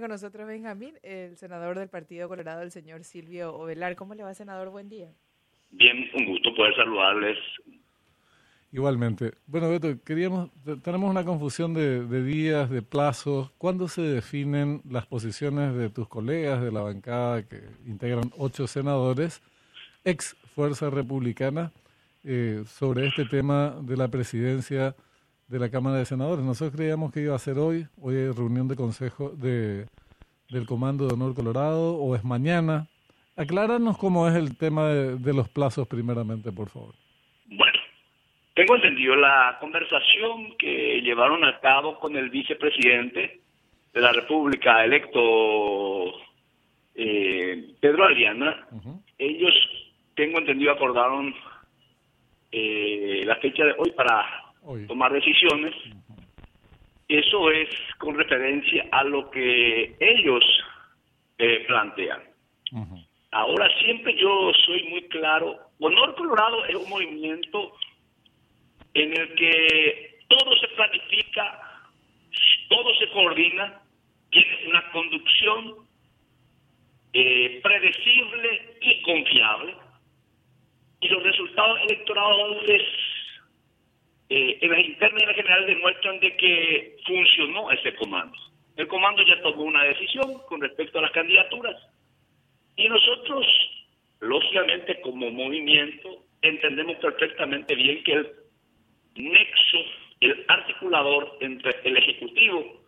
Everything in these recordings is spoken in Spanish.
con nosotros Benjamín, el senador del Partido Colorado, el señor Silvio Ovelar. ¿Cómo le va, senador? Buen día. Bien, un gusto poder saludarles. Igualmente. Bueno, Beto, queríamos, tenemos una confusión de, de días, de plazos. ¿Cuándo se definen las posiciones de tus colegas de la bancada que integran ocho senadores, ex Fuerza Republicana, eh, sobre este tema de la presidencia de la Cámara de Senadores? Nosotros creíamos que iba a ser hoy, hoy hay reunión de consejo de, del Comando de Honor Colorado, o es mañana. Acláranos cómo es el tema de, de los plazos primeramente, por favor. Bueno, tengo entendido la conversación que llevaron a cabo con el vicepresidente de la República electo eh, Pedro Aliana. Ellos, tengo entendido, acordaron eh, la fecha de hoy para Tomar decisiones. Eso es con referencia a lo que ellos eh, plantean. Ahora siempre yo soy muy claro, Honor Colorado es un movimiento en el que todo se planifica, todo se coordina, tiene una conducción eh, predecible y confiable, y los resultados electorales eh, en las generales demuestran de que funcionó ese comando. El comando ya tomó una decisión con respecto a las candidaturas y nosotros, lógicamente, como movimiento, entendemos perfectamente bien que el nexo, el articulador entre el Ejecutivo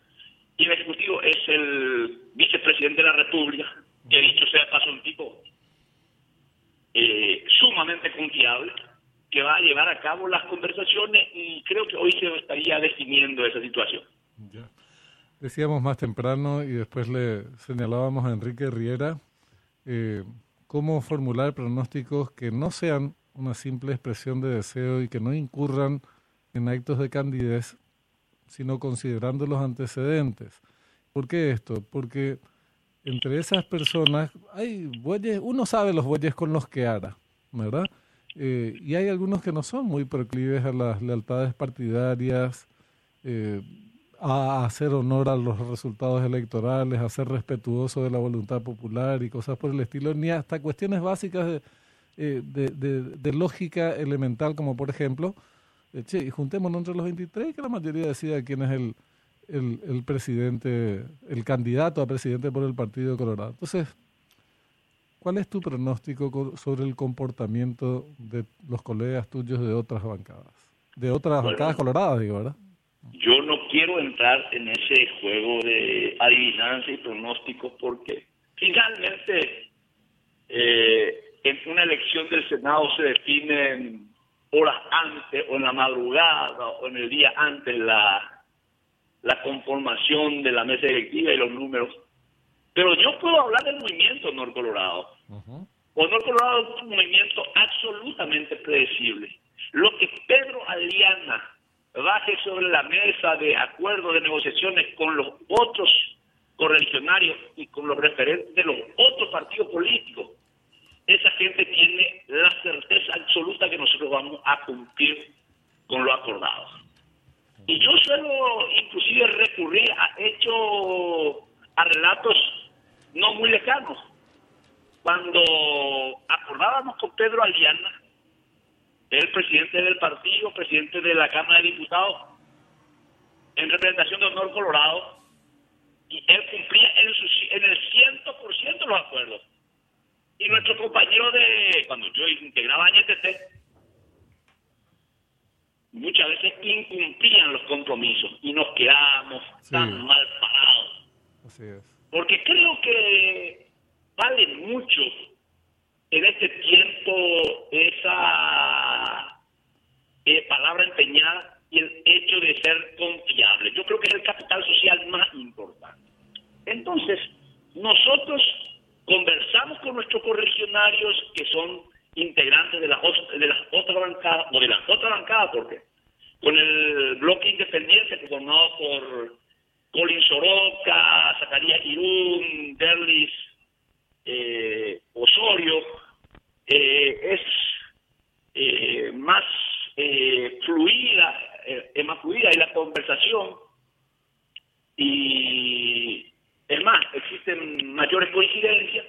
y el Ejecutivo es el vicepresidente de la República, que dicho sea paso un tipo eh, sumamente confiable, que va a llevar a cabo las conversaciones y creo que hoy se estaría definiendo esa situación. Ya. Decíamos más temprano y después le señalábamos a Enrique Riera eh, cómo formular pronósticos que no sean una simple expresión de deseo y que no incurran en actos de candidez, sino considerando los antecedentes. ¿Por qué esto? Porque entre esas personas hay bueyes, uno sabe los bueyes con los que hará, ¿verdad? Eh, y hay algunos que no son muy proclives a las lealtades partidarias, eh, a hacer honor a los resultados electorales, a ser respetuoso de la voluntad popular y cosas por el estilo, ni hasta cuestiones básicas de, eh, de, de- de lógica elemental, como por ejemplo, eh, che, juntémonos entre los 23 y que la mayoría decida quién es el, el, el presidente, el candidato a presidente por el Partido Colorado. Entonces, ¿cuál es tu pronóstico co- sobre el comportamiento de los colegas tuyos de otras bancadas? De otras Bueno. bancadas coloradas, digo, ¿verdad? Yo no quiero entrar en ese juego de adivinanza y pronósticos porque finalmente eh, en una elección del Senado se definen horas antes o en la madrugada o en el día antes la, la conformación de la mesa directiva y los números. Pero yo puedo hablar del movimiento Honor Colorado. Honor Colorado es un movimiento absolutamente predecible. Lo que Pedro Aliana baje sobre la mesa de acuerdo de negociaciones con los otros correligionarios y con los referentes de los otros partidos políticos, esa gente tiene la certeza absoluta que nosotros vamos a cumplir con lo acordado. Y yo suelo inclusive recurrir a hechos, a relatos no muy lejanos. Cuando acordábamos con Pedro Aliana, el presidente del partido, presidente de la Cámara de Diputados, en representación de Honor Colorado, y él cumplía en, su, en el 100% los acuerdos. Y nuestro compañero de, cuando yo integraba NTT, muchas veces incumplían los compromisos y nos quedábamos Sí. tan mal parados. Así es. Porque creo que vale mucho en este tiempo esa eh, palabra empeñada y el hecho de ser confiable. Yo creo que es el capital social más importante. Entonces, nosotros conversamos con nuestros correligionarios que son integrantes de os- de las otras bancadas, o de las otras bancadas, porque con el bloque independiente formado por Colin Soroka, Zacarías Irún, Derlis eh, Osorio, eh, es eh, más eh, fluida, eh, es más fluida y la conversación y es más, mayores coincidencias.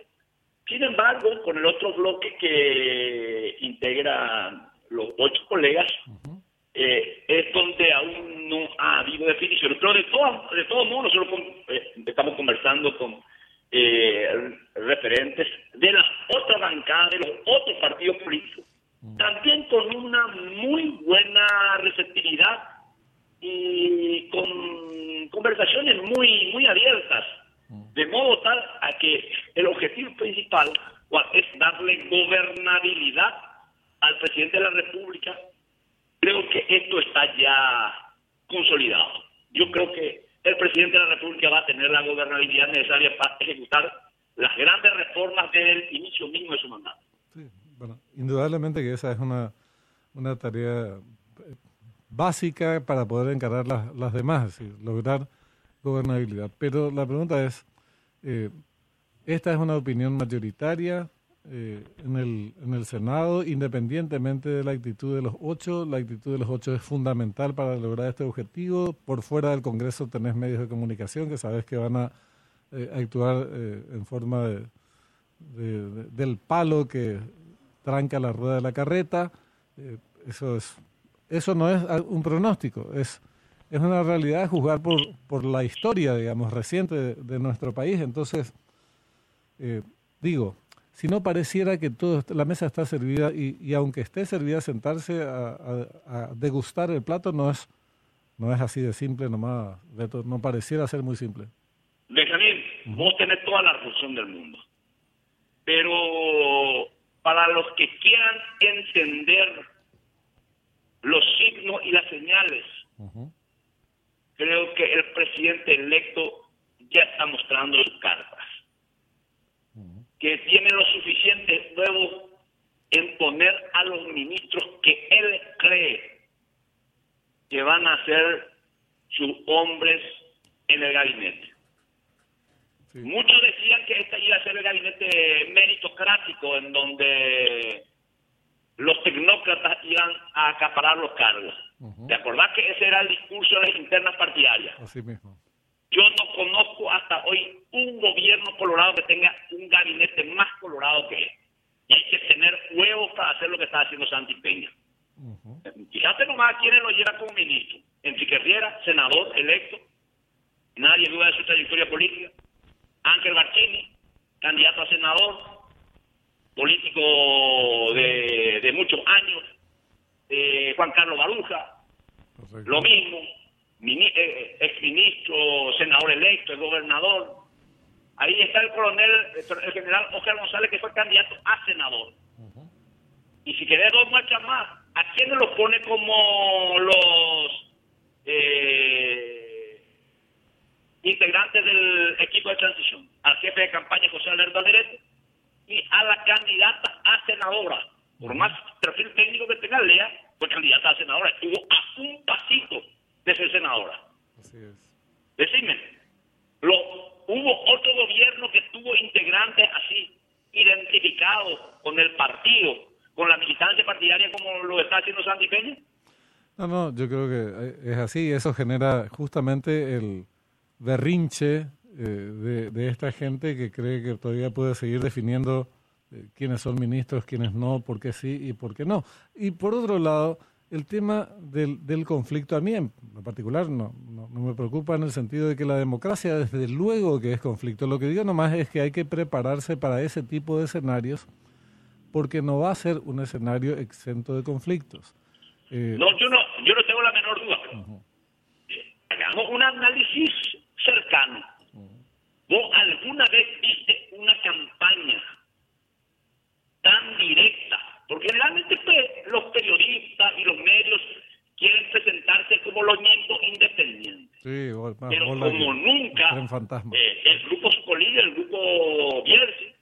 Sin embargo, con el otro bloque que integra los ocho colegas, eh, es donde aún no ha habido definición. Pero de todos de todo modos, nosotros eh, estamos conversando con eh, referentes de las otras bancadas, de los otros partidos políticos, también con una muy buena receptividad y con conversaciones muy, muy abiertas, de modo tal a que el objetivo principal es darle gobernabilidad al presidente de la República. Creo que esto está ya consolidado. Yo creo que el presidente de la República va a tener la gobernabilidad necesaria para ejecutar las grandes reformas del inicio mismo de su mandato. Sí, bueno, indudablemente que esa es una, una tarea básica para poder encarar las, las demás, lograr gobernabilidad. Pero la pregunta es, eh, ¿esta es una opinión mayoritaria eh, en, el, en el Senado, independientemente de la actitud de los ocho? La actitud de los ocho es fundamental para lograr este objetivo. Por fuera del Congreso tenés medios de comunicación que sabes que van a eh, actuar en forma de, del palo que tranca la rueda de la carreta. eso es eso no es un pronóstico, es, es una realidad juzgar por, por la historia, digamos, reciente de, nuestro país. Entonces, eh, digo, si no pareciera que todo, la mesa está servida y, y aunque esté servida sentarse a, degustar el plato, no es, no es así de simple nomás, no pareciera ser muy simple. Benjamín, vos tenés toda la razón del mundo, pero para los que quieran entender los signos y las señales. Creo que el presidente electo ya está mostrando sus cartas, que tiene lo suficiente nuevo en poner a los ministros que él cree que van a ser sus hombres en el gabinete. Muchos decían que este iba a ser el gabinete meritocrático en donde los tecnócratas iban a acaparar los cargos. ¿Te acordás que ese era el discurso de las internas partidarias? Así mismo. Yo no conozco hasta hoy un gobierno colorado que tenga un gabinete más colorado que él. Y hay que tener huevos para hacer lo que está haciendo Santi Peña. Fíjate nomás a quiénes lo lleva como ministro. Enrique Riera, senador electo. Nadie duda de su trayectoria política. Ángel Barchini, candidato a senador político de, muchos años, eh, Juan Carlos Baruja, lo mismo, exministro, senador electo, el gobernador. Ahí está el coronel, el general Oscar González, que fue candidato a senador. Y si querés dos marchas más, ¿a quiénes los pone como los eh, integrantes del equipo de transición? Al jefe de campaña José Alberto Alderete y a la candidata a senadora. Por más perfil técnico que tenga Lea, fue candidata a senadora. Estuvo a un pasito de ser senadora. Así es. Decime, lo, hubo otro gobierno que tuvo integrantes así, identificados con el partido, con la militancia partidaria como lo está haciendo Santi Peña. No, no, yo creo que es así. Eso genera justamente el berrinche eh, de, de, esta gente que cree que todavía puede seguir definiendo eh, quiénes son ministros, quiénes no, por qué sí y por qué no. Y por otro lado, el tema del, del conflicto a mí en particular no, no, me preocupa en el sentido de que la democracia desde luego que es conflicto. Lo que digo nomás es que hay que prepararse para ese tipo de escenarios porque no va a ser un escenario exento de conflictos. Eh, no, yo no, yo no tengo la menor duda. Hagamos un análisis cercano ¿Vos alguna vez viste una campaña tan directa? Porque generalmente pues, los periodistas y los medios quieren independientes. Sí, Pero como nunca, eh, el grupo Scolini, el grupo Bierzi,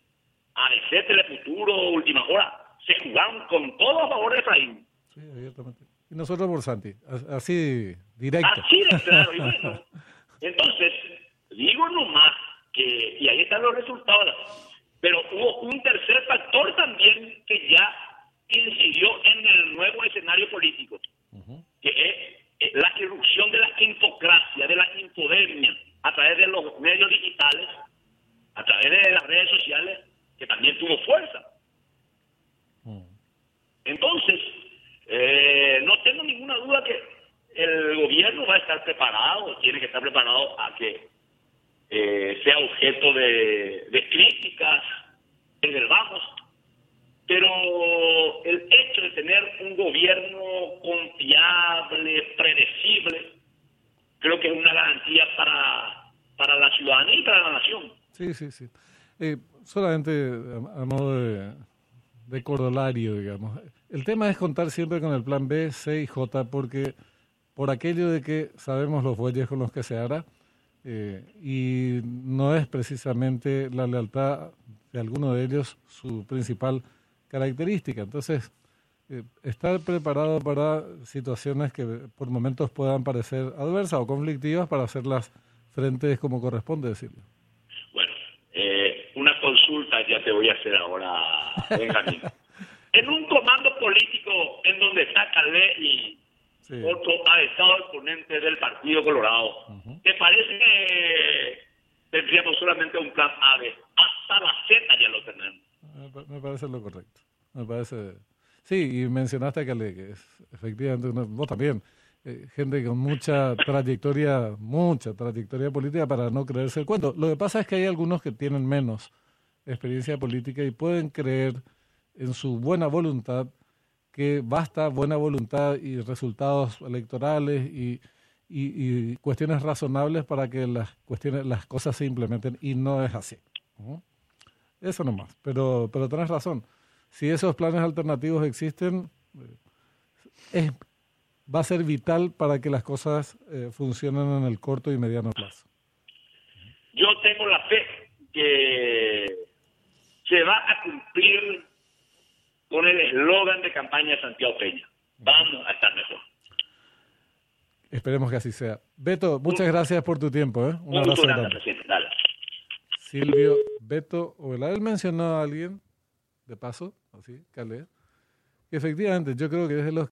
ABC, Telefuturo, Última Hora, se jugaron con todo a favor de Efraín. Sí, abiertamente. Y nosotros por Santi, así directo. Así de claro, y bueno. Entonces, digo nomás que, y ahí están los resultados. Pero hubo un tercer factor también que ya incidió en el nuevo escenario político, que es la irrupción de la infocracia, de la infodemia, a través de los medios digitales, a través de redes sociales que también tuvo fuerza. Entonces, eh, no tengo ninguna duda que el gobierno va a estar preparado, tiene que estar preparado a que eh, sea objeto de, críticas, de bajos, pero el tener un gobierno confiable, predecible, creo que es una garantía para, para la ciudadanía y para la nación. Sí, sí, sí. Eh, solamente a, modo de, de digamos. El tema es contar siempre con el plan B, C y J, porque por aquello de que sabemos los bueyes con los que se hará, eh, y no es precisamente la lealtad de alguno de ellos su principal característica. Entonces, estar preparado para situaciones que por momentos puedan parecer adversas o conflictivas para hacerlas frentes como corresponde decirlo. Bueno, eh, una consulta ya te voy a hacer ahora, Benjamín. en un comando político en donde está Calvé y otro ha estado el ponente del Partido Colorado, ¿te parece que tendríamos solamente un plan A? Hasta la Z ya lo tenemos. Me parece lo correcto. Me parece. Sí, y mencionaste que es efectivamente, vos también, eh, gente con mucha trayectoria, mucha trayectoria política para no creerse el cuento. Lo que pasa es que hay algunos que tienen menos experiencia política y pueden creer en su buena voluntad que basta buena voluntad y resultados electorales y, y, cuestiones razonables para que las cuestiones las cosas se implementen y no es así. Eso nomás. Pero, pero tenés razón si esos planes alternativos existen, es, va a ser vital para que las cosas eh, funcionen en el corto y mediano plazo. Yo tengo la fe que se va a cumplir con el eslogan de campaña de Santiago Peña. Vamos a estar mejor. Esperemos que así sea. Beto, muchas gracias por tu tiempo. ¿eh? Un abrazo. Silvio, Beto, o él mencionó a alguien, de paso, así, Calé. Efectivamente, yo creo que es de los